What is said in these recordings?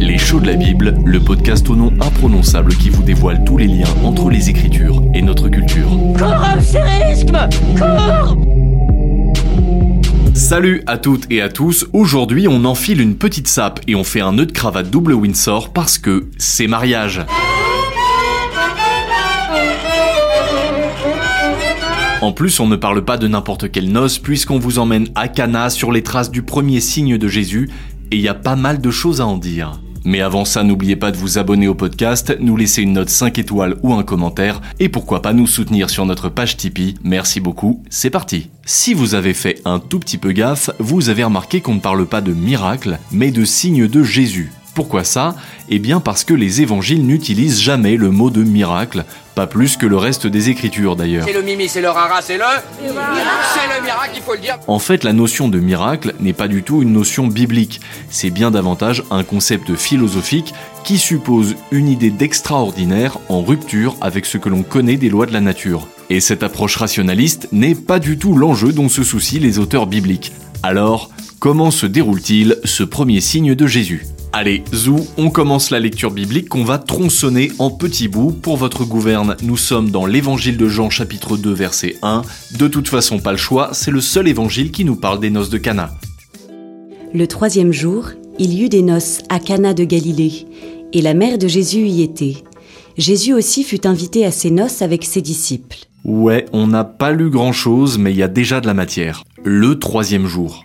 Les shows de la Bible, le podcast au nom imprononçable qui vous dévoile tous les liens entre les Écritures et notre culture. Salut à toutes et à tous, aujourd'hui on enfile une petite sape et on fait un nœud de cravate double Windsor parce que c'est mariage. En plus, on ne parle pas de n'importe quelle noce puisqu'on vous emmène à Cana sur les traces du premier signe de Jésus et il y a pas mal de choses à en dire. Mais avant ça, n'oubliez pas de vous abonner au podcast, nous laisser une note 5 étoiles ou un commentaire, et pourquoi pas nous soutenir sur notre page Tipeee. Merci beaucoup, c'est parti. Si vous avez fait un tout petit peu gaffe, vous avez remarqué qu'on ne parle pas de miracle, mais de signe de Jésus. Pourquoi ça? Eh bien parce que les évangiles n'utilisent jamais le mot de miracle, pas plus que le reste des écritures d'ailleurs. C'est le mimi, c'est le rara, c'est le... C'est le miracle, il faut le dire. En fait, la notion de miracle n'est pas du tout une notion biblique, c'est bien davantage un concept philosophique qui suppose une idée d'extraordinaire en rupture avec ce que l'on connaît des lois de la nature. Et cette approche rationaliste n'est pas du tout l'enjeu dont se soucient les auteurs bibliques. Alors, comment se déroule-t-il ce premier signe de Jésus? Allez, Zou, on commence la lecture biblique qu'on va tronçonner en petits bouts. Pour votre gouverne, nous sommes dans l'évangile de Jean chapitre 2 verset 1. De toute façon, pas le choix, c'est le seul évangile qui nous parle des noces de Cana. Le troisième jour, il y eut des noces à Cana de Galilée, et la mère de Jésus y était. Jésus aussi fut invité à ces noces avec ses disciples. Ouais, on n'a pas lu grand chose, mais il y a déjà de la matière. Le troisième jour.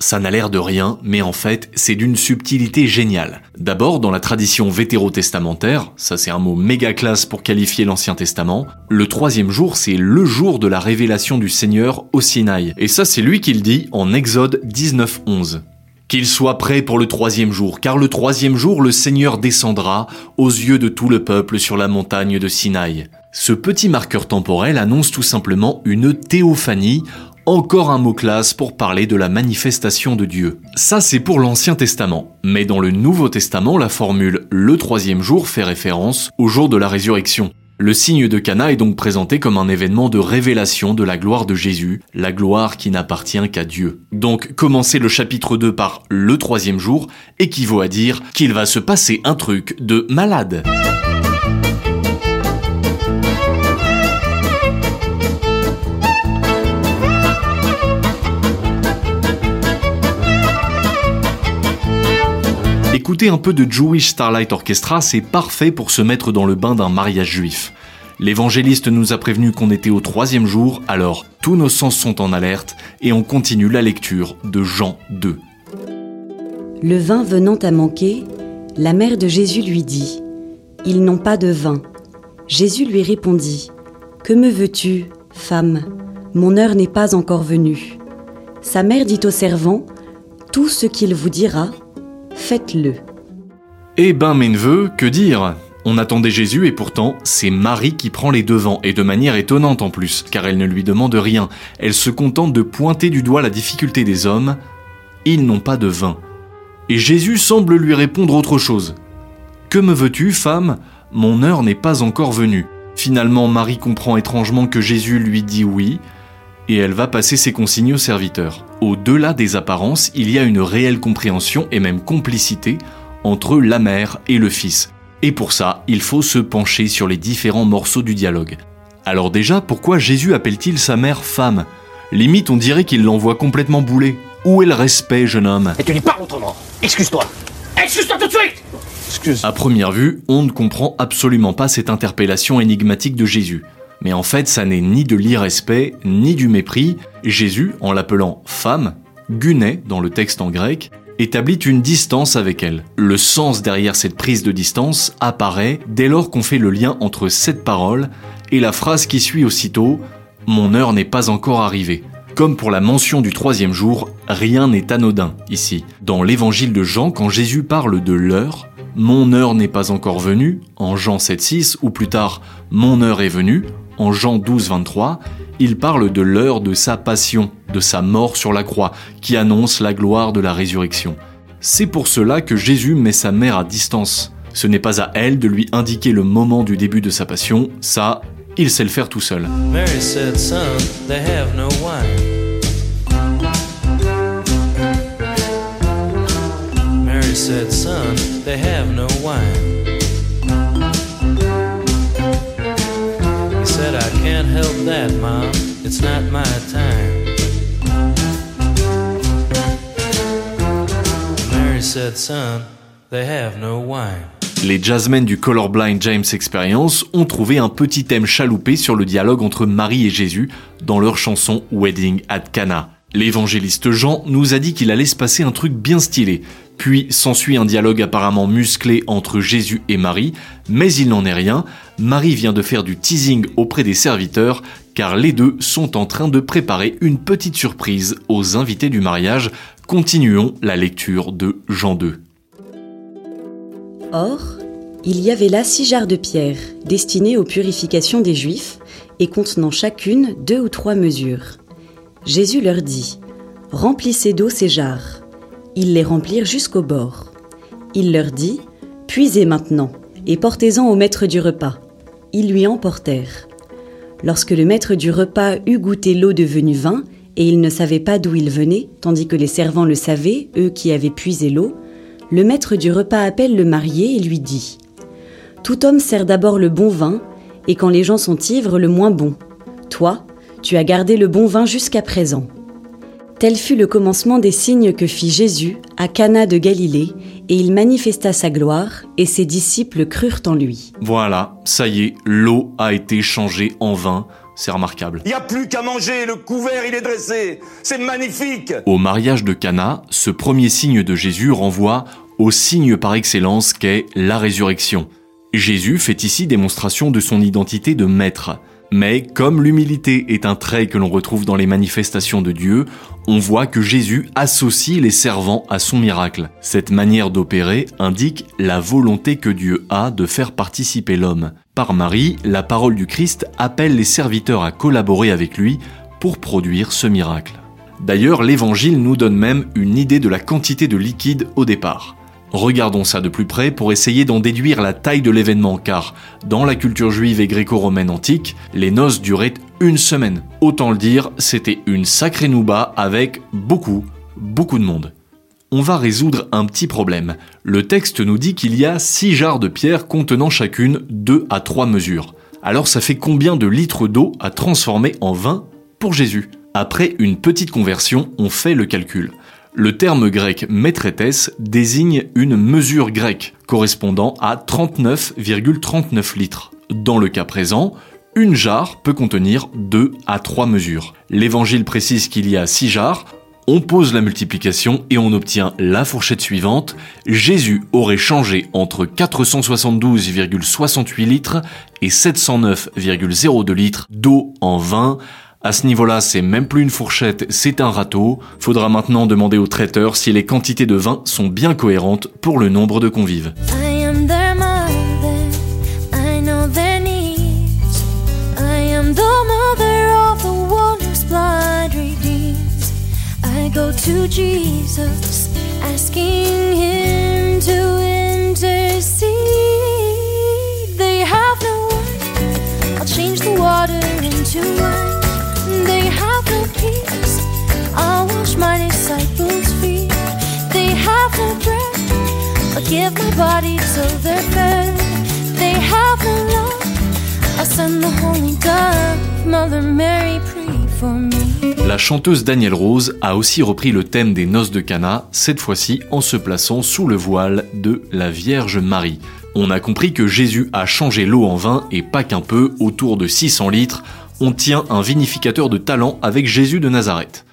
Ça n'a l'air de rien, mais en fait, c'est d'une subtilité géniale. D'abord, dans la tradition vétérotestamentaire, ça c'est un mot méga classe pour qualifier l'Ancien Testament, le troisième jour, c'est le jour de la révélation du Seigneur au Sinaï. Et ça, c'est lui qui le dit en Exode 19.11. Qu'il soit prêt pour le troisième jour, car le troisième jour, le Seigneur descendra aux yeux de tout le peuple sur la montagne de Sinaï. Ce petit marqueur temporel annonce tout simplement une théophanie encore un mot classe pour parler de la manifestation de Dieu. Ça c'est pour l'Ancien Testament, mais dans le Nouveau Testament, la formule le troisième jour fait référence au jour de la résurrection. Le signe de Cana est donc présenté comme un événement de révélation de la gloire de Jésus, la gloire qui n'appartient qu'à Dieu. Donc commencer le chapitre 2 par le troisième jour équivaut à dire qu'il va se passer un truc de malade. Écouter un peu de Jewish Starlight Orchestra, c'est parfait pour se mettre dans le bain d'un mariage juif. L'évangéliste nous a prévenu qu'on était au troisième jour, alors tous nos sens sont en alerte et on continue la lecture de Jean 2. Le vin venant à manquer, la mère de Jésus lui dit Ils n'ont pas de vin. Jésus lui répondit Que me veux-tu, femme? Mon heure n'est pas encore venue. Sa mère dit au servant Tout ce qu'il vous dira, faites-le. Eh ben mes neveux, que dire? On attendait Jésus et pourtant c'est Marie qui prend les devants et de manière étonnante en plus, car elle ne lui demande rien, elle se contente de pointer du doigt la difficulté des hommes, ils n'ont pas de vin. Et Jésus semble lui répondre autre chose. Que me veux-tu, femme? Mon heure n'est pas encore venue. Finalement, Marie comprend étrangement que Jésus lui dit oui, et elle va passer ses consignes au serviteur. Au-delà des apparences, il y a une réelle compréhension et même complicité entre la mère et le fils. Et pour ça, il faut se pencher sur les différents morceaux du dialogue. Alors déjà, pourquoi Jésus appelle-t-il sa mère femme? Limite, on dirait qu'il l'envoie complètement bouler. Où est le respect, jeune homme? Et tu dis pas autrement. Excuse-toi. Excuse-toi tout de suite Excuse. À première vue, on ne comprend absolument pas cette interpellation énigmatique de Jésus. Mais en fait, ça n'est ni de l'irrespect, ni du mépris. Jésus, en l'appelant femme, guné dans le texte en grec, établit une distance avec elle. Le sens derrière cette prise de distance apparaît dès lors qu'on fait le lien entre cette parole et la phrase qui suit aussitôt Mon heure n'est pas encore arrivée. Comme pour la mention du troisième jour, rien n'est anodin ici. Dans l'évangile de Jean, quand Jésus parle de l'heure, mon heure n'est pas encore venue, en Jean 7.6, ou plus tard, mon heure est venue, en Jean 12, 23, il parle de l'heure de sa passion, de sa mort sur la croix, qui annonce la gloire de la résurrection. C'est pour cela que Jésus met sa mère à distance. Ce n'est pas à elle de lui indiquer le moment du début de sa passion, ça, il sait le faire tout seul. It's not my time. Mary said, Son, they have no wine. Les jazzmen du Colorblind James Experience ont trouvé un petit thème chaloupé sur le dialogue entre Marie et Jésus dans leur chanson Wedding at Cana. L'évangéliste Jean nous a dit qu'il allait se passer un truc bien stylé, puis s'ensuit un dialogue apparemment musclé entre Jésus et Marie, mais il n'en est rien, Marie vient de faire du teasing auprès des serviteurs, car les deux sont en train de préparer une petite surprise aux invités du mariage. Continuons la lecture de Jean 2. Or, il y avait là six jarres de pierre, destinées aux purifications des Juifs, et contenant chacune deux ou trois mesures. Jésus leur dit, Remplissez d'eau ces jarres. Ils les remplirent jusqu'au bord. Il leur dit, Puisez maintenant, et portez-en au maître du repas. Ils lui emportèrent. Lorsque le maître du repas eut goûté l'eau devenue vin, et il ne savait pas d'où il venait, tandis que les servants le savaient, eux qui avaient puisé l'eau, le maître du repas appelle le marié et lui dit Tout homme sert d'abord le bon vin, et quand les gens sont ivres, le moins bon. Toi, tu as gardé le bon vin jusqu'à présent. Tel fut le commencement des signes que fit Jésus à Cana de Galilée, et il manifesta sa gloire, et ses disciples crurent en lui. Voilà, ça y est, l'eau a été changée en vin. C'est remarquable. Il n'y a plus qu'à manger, le couvert il est dressé. C'est magnifique. Au mariage de Cana, ce premier signe de Jésus renvoie au signe par excellence qu'est la résurrection. Jésus fait ici démonstration de son identité de maître. Mais comme l'humilité est un trait que l'on retrouve dans les manifestations de Dieu, on voit que Jésus associe les servants à son miracle. Cette manière d'opérer indique la volonté que Dieu a de faire participer l'homme. Par Marie, la parole du Christ appelle les serviteurs à collaborer avec lui pour produire ce miracle. D'ailleurs, l'Évangile nous donne même une idée de la quantité de liquide au départ. Regardons ça de plus près pour essayer d'en déduire la taille de l'événement car, dans la culture juive et gréco-romaine antique, les noces duraient une semaine. Autant le dire, c'était une sacrée nouba avec beaucoup, beaucoup de monde. On va résoudre un petit problème. Le texte nous dit qu'il y a 6 jarres de pierre contenant chacune 2 à 3 mesures. Alors ça fait combien de litres d'eau à transformer en vin pour Jésus? Après une petite conversion, on fait le calcul. Le terme grec maîtretesse désigne une mesure grecque correspondant à 39,39 litres. Dans le cas présent, une jarre peut contenir 2 à 3 mesures. L'évangile précise qu'il y a 6 jarres, on pose la multiplication et on obtient la fourchette suivante. Jésus aurait changé entre 472,68 litres et 709,02 litres d'eau en vin à ce niveau-là, c'est même plus une fourchette, c'est un râteau. Faudra maintenant demander au traiteur si les quantités de vin sont bien cohérentes pour le nombre de convives. Water into. La chanteuse Danielle Rose a aussi repris le thème des noces de Cana, cette fois-ci en se plaçant sous le voile de la Vierge Marie. On a compris que Jésus a changé l'eau en vin et pas qu'un peu, autour de 600 litres, on tient un vinificateur de talent avec Jésus de Nazareth.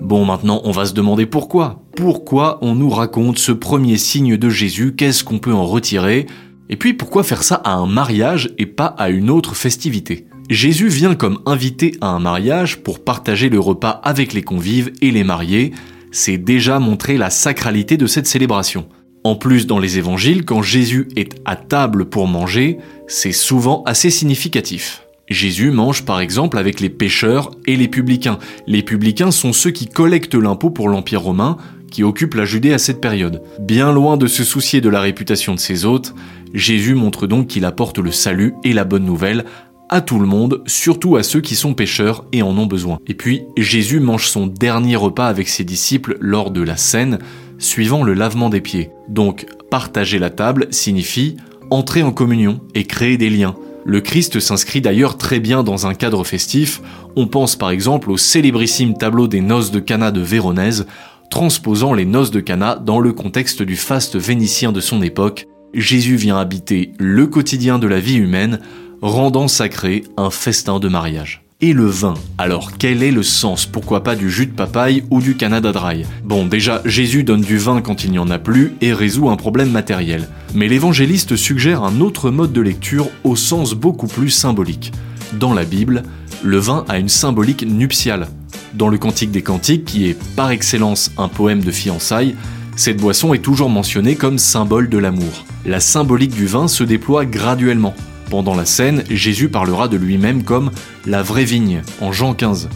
Bon, maintenant, on va se demander pourquoi. Pourquoi on nous raconte ce premier signe de Jésus? Qu'est-ce qu'on peut en retirer? Et puis, pourquoi faire ça à un mariage et pas à une autre festivité? Jésus vient comme invité à un mariage pour partager le repas avec les convives et les mariés. C'est déjà montrer la sacralité de cette célébration. En plus, dans les évangiles, quand Jésus est à table pour manger, c'est souvent assez significatif. Jésus mange par exemple avec les pêcheurs et les publicains. Les publicains sont ceux qui collectent l'impôt pour l'Empire romain, qui occupe la Judée à cette période. Bien loin de se soucier de la réputation de ses hôtes, Jésus montre donc qu'il apporte le salut et la bonne nouvelle à tout le monde, surtout à ceux qui sont pécheurs et en ont besoin. Et puis, Jésus mange son dernier repas avec ses disciples lors de la scène, suivant le lavement des pieds. Donc, partager la table signifie entrer en communion et créer des liens. Le Christ s'inscrit d'ailleurs très bien dans un cadre festif. On pense par exemple au célébrissime tableau des noces de Cana de Véronèse, transposant les noces de Cana dans le contexte du faste vénitien de son époque. Jésus vient habiter le quotidien de la vie humaine, rendant sacré un festin de mariage. Et le vin. Alors quel est le sens Pourquoi pas du jus de papaye ou du Canada Dry Bon, déjà, Jésus donne du vin quand il n'y en a plus et résout un problème matériel. Mais l'évangéliste suggère un autre mode de lecture au sens beaucoup plus symbolique. Dans la Bible, le vin a une symbolique nuptiale. Dans le Cantique des Cantiques, qui est par excellence un poème de fiançailles, cette boisson est toujours mentionnée comme symbole de l'amour. La symbolique du vin se déploie graduellement. Pendant la scène, Jésus parlera de lui-même comme la vraie vigne, en Jean 15.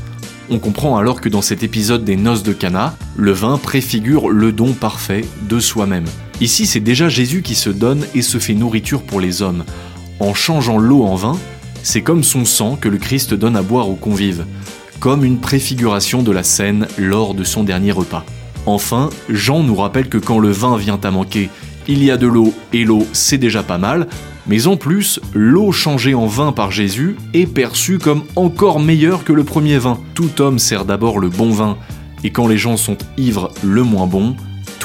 On comprend alors que dans cet épisode des noces de Cana, le vin préfigure le don parfait de soi-même. Ici, c'est déjà Jésus qui se donne et se fait nourriture pour les hommes. En changeant l'eau en vin, c'est comme son sang que le Christ donne à boire aux convives, comme une préfiguration de la scène lors de son dernier repas. Enfin, Jean nous rappelle que quand le vin vient à manquer, il y a de l'eau et l'eau c'est déjà pas mal, mais en plus, l'eau changée en vin par Jésus est perçue comme encore meilleure que le premier vin. Tout homme sert d'abord le bon vin, et quand les gens sont ivres, le moins bon,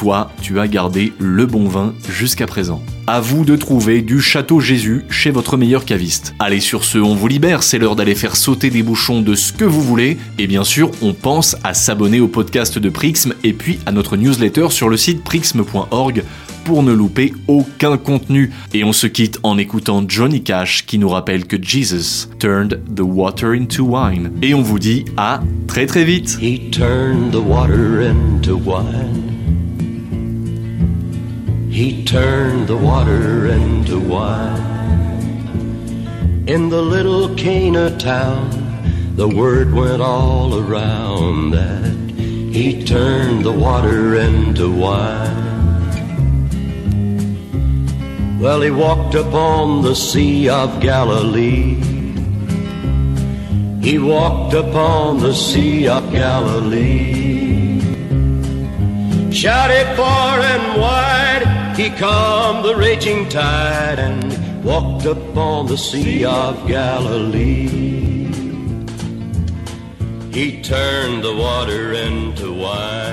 toi, tu as gardé le bon vin jusqu'à présent. À vous de trouver du Château Jésus chez votre meilleur caviste. Allez, sur ce, on vous libère, c'est l'heure d'aller faire sauter des bouchons de ce que vous voulez. Et bien sûr, on pense à s'abonner au podcast de Prixm et puis à notre newsletter sur le site prixm.org pour ne louper aucun contenu. Et on se quitte en écoutant Johnny Cash qui nous rappelle que Jesus turned the water into wine. Et on vous dit à très très vite. He turned the water into wine. In the little Cana town, the word went all around that he turned the water into wine. Well, he walked upon the Sea of Galilee. He walked upon the Sea of Galilee. Shouted far and wide, he calmed the raging tide and walked upon the Sea of Galilee. He turned the water into wine,